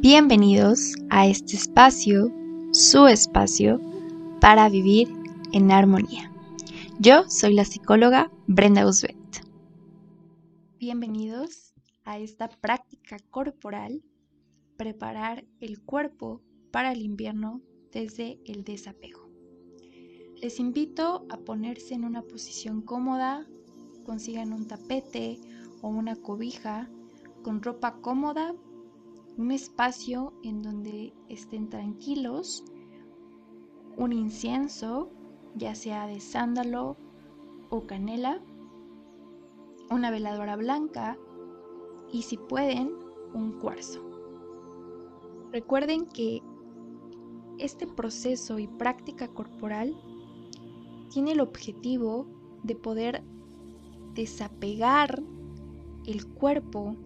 Bienvenidos a este espacio, su espacio, para vivir en armonía. Yo soy la psicóloga Brenda Usbet. Bienvenidos a esta práctica corporal, preparar el cuerpo para el invierno desde el desapego. Les invito a ponerse en una posición cómoda, consigan un tapete o una cobija con ropa cómoda un espacio en donde estén tranquilos, un incienso, ya sea de sándalo o canela, una veladora blanca y si pueden, un cuarzo. Recuerden que este proceso y práctica corporal tiene el objetivo de poder desapegar el cuerpo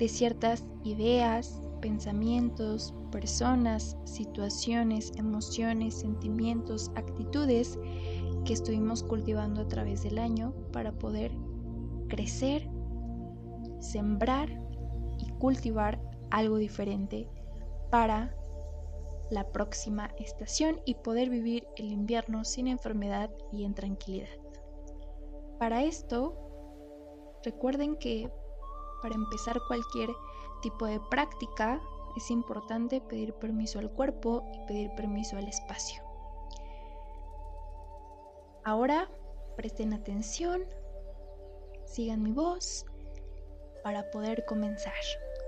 de ciertas ideas, pensamientos, personas, situaciones, emociones, sentimientos, actitudes que estuvimos cultivando a través del año para poder crecer, sembrar y cultivar algo diferente para la próxima estación y poder vivir el invierno sin enfermedad y en tranquilidad. Para esto, recuerden que para empezar cualquier tipo de práctica es importante pedir permiso al cuerpo y pedir permiso al espacio. Ahora presten atención, sigan mi voz para poder comenzar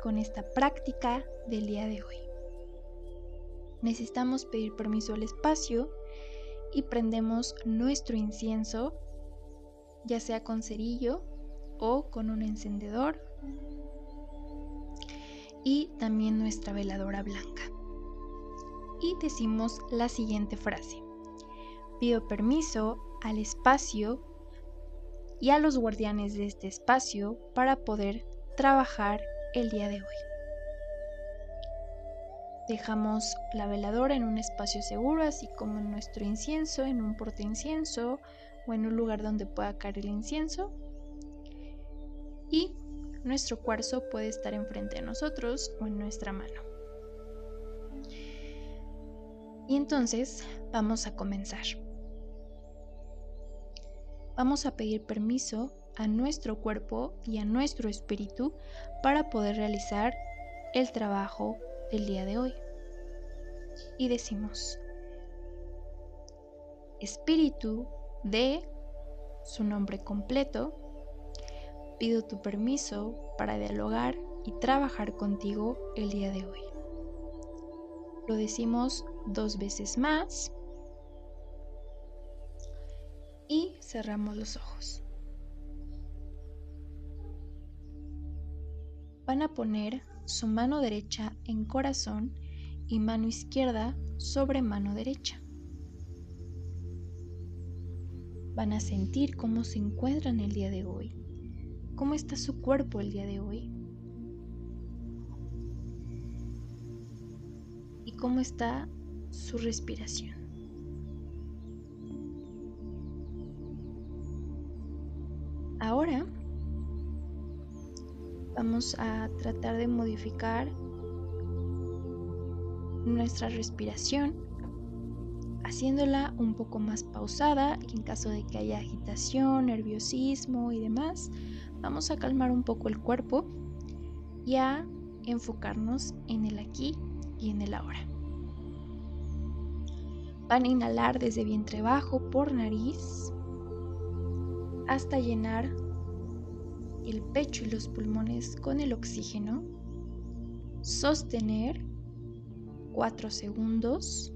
con esta práctica del día de hoy. Necesitamos pedir permiso al espacio y prendemos nuestro incienso, ya sea con cerillo o con un encendedor y también nuestra veladora blanca. Y decimos la siguiente frase. Pido permiso al espacio y a los guardianes de este espacio para poder trabajar el día de hoy. Dejamos la veladora en un espacio seguro, así como en nuestro incienso, en un porte incienso o en un lugar donde pueda caer el incienso. Y nuestro cuarzo puede estar enfrente de nosotros o en nuestra mano. Y entonces vamos a comenzar. Vamos a pedir permiso a nuestro cuerpo y a nuestro espíritu para poder realizar el trabajo del día de hoy. Y decimos, espíritu de su nombre completo, pido tu permiso para dialogar y trabajar contigo el día de hoy. Lo decimos dos veces más y cerramos los ojos. Van a poner su mano derecha en corazón y mano izquierda sobre mano derecha. Van a sentir cómo se encuentran el día de hoy ¿Cómo está su cuerpo el día de hoy? ¿Y cómo está su respiración? Ahora vamos a tratar de modificar nuestra respiración haciéndola un poco más pausada y en caso de que haya agitación, nerviosismo y demás, Vamos a calmar un poco el cuerpo y a enfocarnos en el aquí y en el ahora. Van a inhalar desde vientre bajo por nariz hasta llenar el pecho y los pulmones con el oxígeno. Sostener 4 segundos.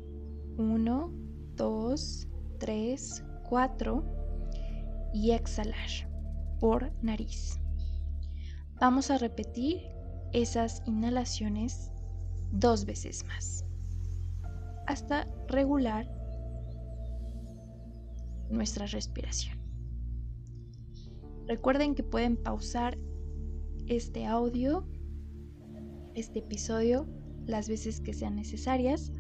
1, 2, 3, 4 y exhalar por nariz. Vamos a repetir esas inhalaciones dos veces más hasta regular nuestra respiración. Recuerden que pueden pausar este audio, este episodio, las veces que sean necesarias,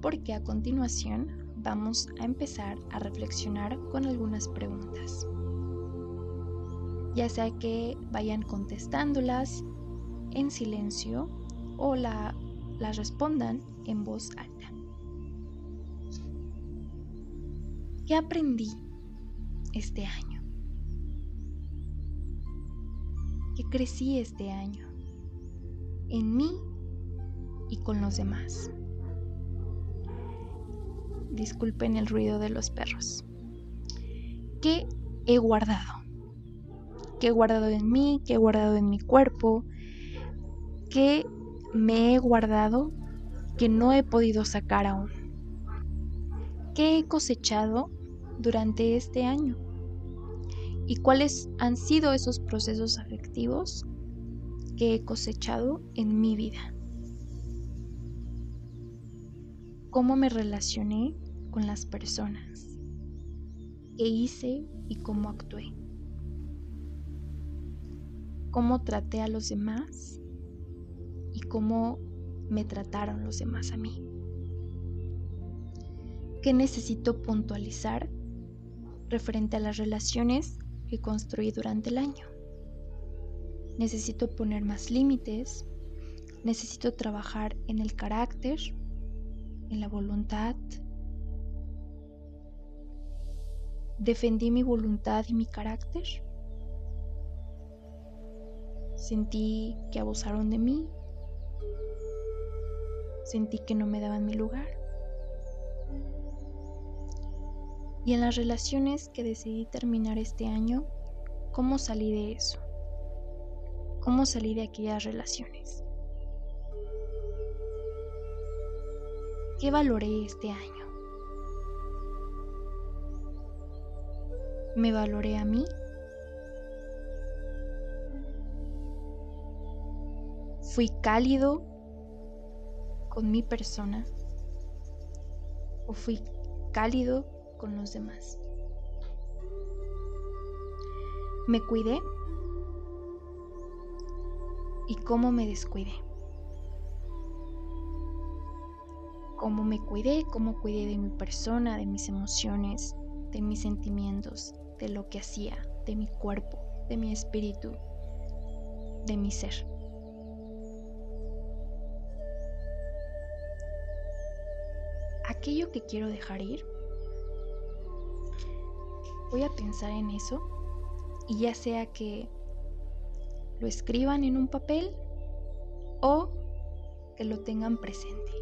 porque a continuación vamos a empezar a reflexionar con algunas preguntas ya sea que vayan contestándolas en silencio o la las respondan en voz alta. ¿Qué aprendí este año? ¿Qué crecí este año? En mí y con los demás. Disculpen el ruido de los perros. ¿Qué he guardado? ¿Qué he guardado en mí? ¿Qué he guardado en mi cuerpo? ¿Qué me he guardado que no he podido sacar aún? ¿Qué he cosechado durante este año? ¿Y cuáles han sido esos procesos afectivos que he cosechado en mi vida? ¿Cómo me relacioné con las personas? ¿Qué hice y cómo actué? ¿Cómo traté a los demás y cómo me trataron los demás a mí? ¿Qué necesito puntualizar referente a las relaciones que construí durante el año? Necesito poner más límites, necesito trabajar en el carácter, en la voluntad. Defendí mi voluntad y mi carácter. Sentí que abusaron de mí. Sentí que no me daban mi lugar. Y en las relaciones que decidí terminar este año, ¿cómo salí de eso? ¿Cómo salí de aquellas relaciones? ¿Qué valoré este año? ¿Me valoré a mí? ¿Fui cálido con mi persona? ¿O fui cálido con los demás? ¿Me cuidé? ¿Y cómo me descuidé? cómo me cuidé, cómo cuidé de mi persona, de mis emociones, de mis sentimientos, de lo que hacía, de mi cuerpo, de mi espíritu, de mi ser. Aquello que quiero dejar ir, voy a pensar en eso y ya sea que lo escriban en un papel o que lo tengan presente.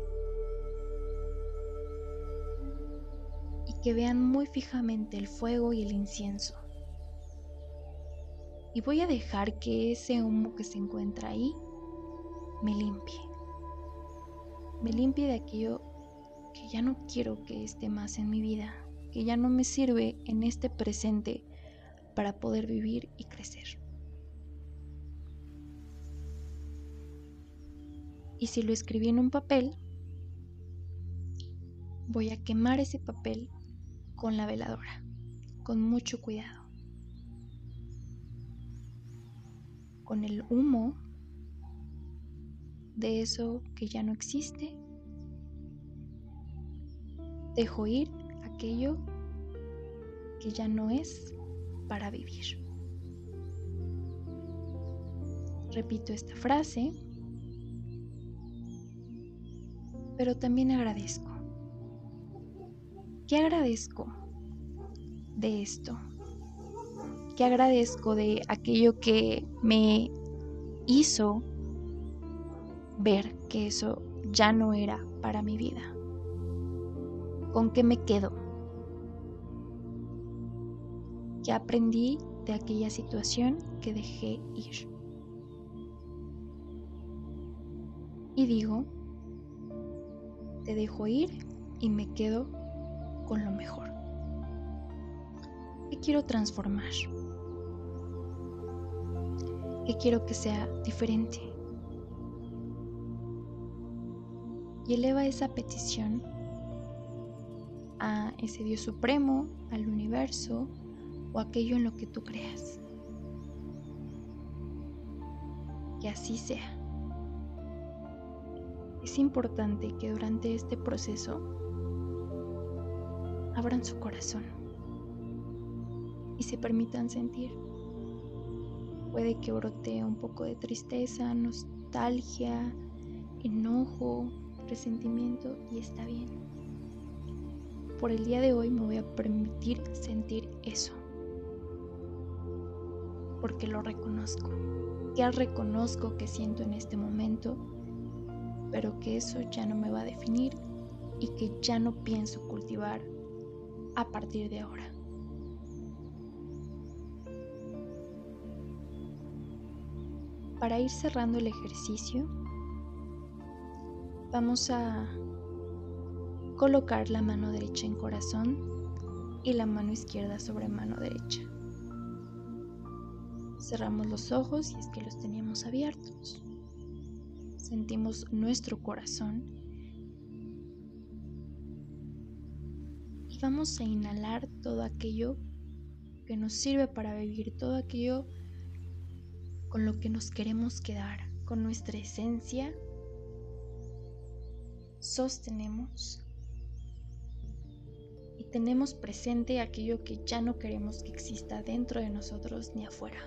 que vean muy fijamente el fuego y el incienso. Y voy a dejar que ese humo que se encuentra ahí me limpie. Me limpie de aquello que ya no quiero que esté más en mi vida, que ya no me sirve en este presente para poder vivir y crecer. Y si lo escribí en un papel, voy a quemar ese papel con la veladora, con mucho cuidado. Con el humo de eso que ya no existe, dejo ir aquello que ya no es para vivir. Repito esta frase, pero también agradezco. ¿Qué agradezco de esto? ¿Qué agradezco de aquello que me hizo ver que eso ya no era para mi vida? ¿Con qué me quedo? ¿Qué aprendí de aquella situación que dejé ir? Y digo, te dejo ir y me quedo con lo mejor. ¿Qué quiero transformar? ¿Qué quiero que sea diferente? Y eleva esa petición a ese Dios supremo, al universo o aquello en lo que tú creas. Que así sea. Es importante que durante este proceso abran su corazón y se permitan sentir. Puede que brotee un poco de tristeza, nostalgia, enojo, resentimiento y está bien. Por el día de hoy me voy a permitir sentir eso. Porque lo reconozco. Ya reconozco que siento en este momento, pero que eso ya no me va a definir y que ya no pienso cultivar a partir de ahora. Para ir cerrando el ejercicio, vamos a colocar la mano derecha en corazón y la mano izquierda sobre mano derecha. Cerramos los ojos y es que los teníamos abiertos. Sentimos nuestro corazón y vamos a inhalar todo aquello que nos sirve para vivir, todo aquello con lo que nos queremos quedar, con nuestra esencia. Sostenemos tenemos presente aquello que ya no queremos que exista dentro de nosotros ni afuera.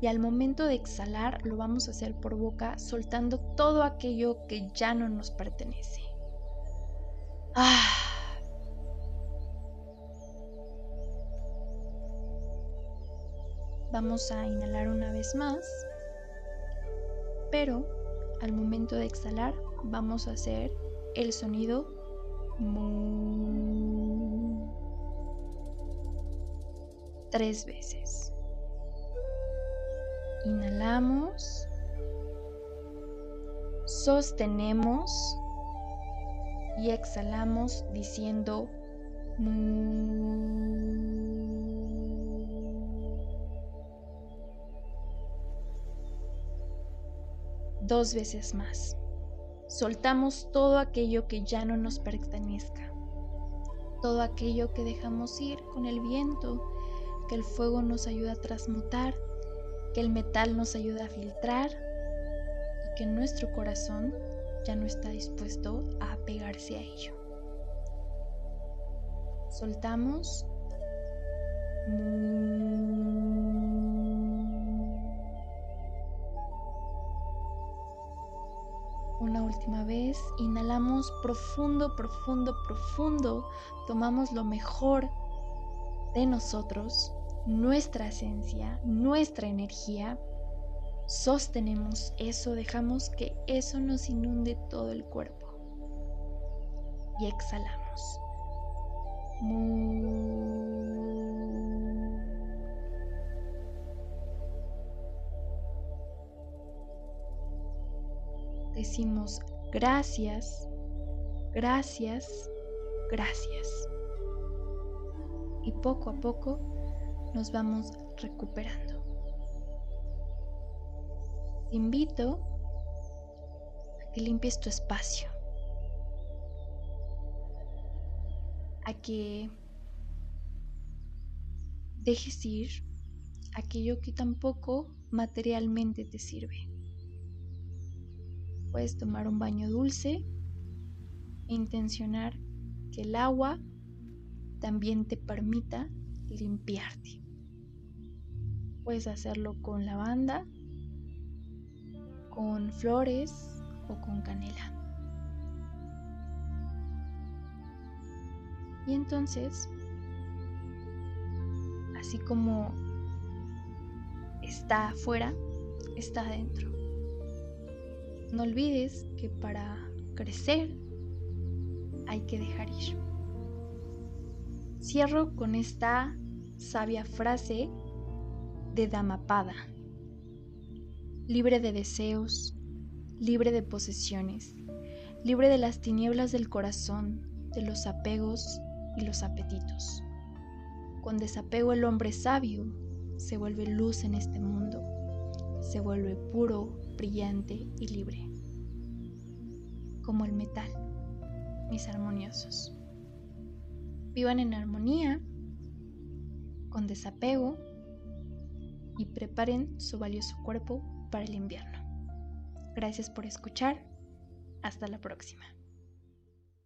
Y al momento de exhalar lo vamos a hacer por boca, soltando todo aquello que ya no nos pertenece. Ah. Vamos a inhalar una vez más, pero al momento de exhalar vamos a hacer el sonido tres veces. Inhalamos, sostenemos y exhalamos diciendo dos veces más. Soltamos todo aquello que ya no nos pertenezca, todo aquello que dejamos ir con el viento, que el fuego nos ayuda a transmutar, que el metal nos ayuda a filtrar y que nuestro corazón ya no está dispuesto a apegarse a ello. Soltamos. Una última vez, inhalamos profundo, profundo, profundo, tomamos lo mejor de nosotros, nuestra esencia, nuestra energía, sostenemos eso, dejamos que eso nos inunde todo el cuerpo y exhalamos. decimos gracias, gracias, gracias. Y poco a poco nos vamos recuperando. Te invito a que limpies tu espacio, a que dejes ir aquello que tampoco materialmente te sirve. Puedes tomar un baño dulce e intencionar que el agua también te permita limpiarte. Puedes hacerlo con lavanda, con flores o con canela. Y entonces, así como está afuera, está adentro. No olvides que para crecer hay que dejar ir. Cierro con esta sabia frase de Dhammapada. Libre de deseos, libre de posesiones, libre de las tinieblas del corazón, de los apegos y los apetitos. Con desapego el hombre sabio se vuelve luz en este mundo, se vuelve puro, brillante y libre, como el metal, mis armoniosos. Vivan en armonía, con desapego y preparen su valioso cuerpo para el invierno. Gracias por escuchar. Hasta la próxima.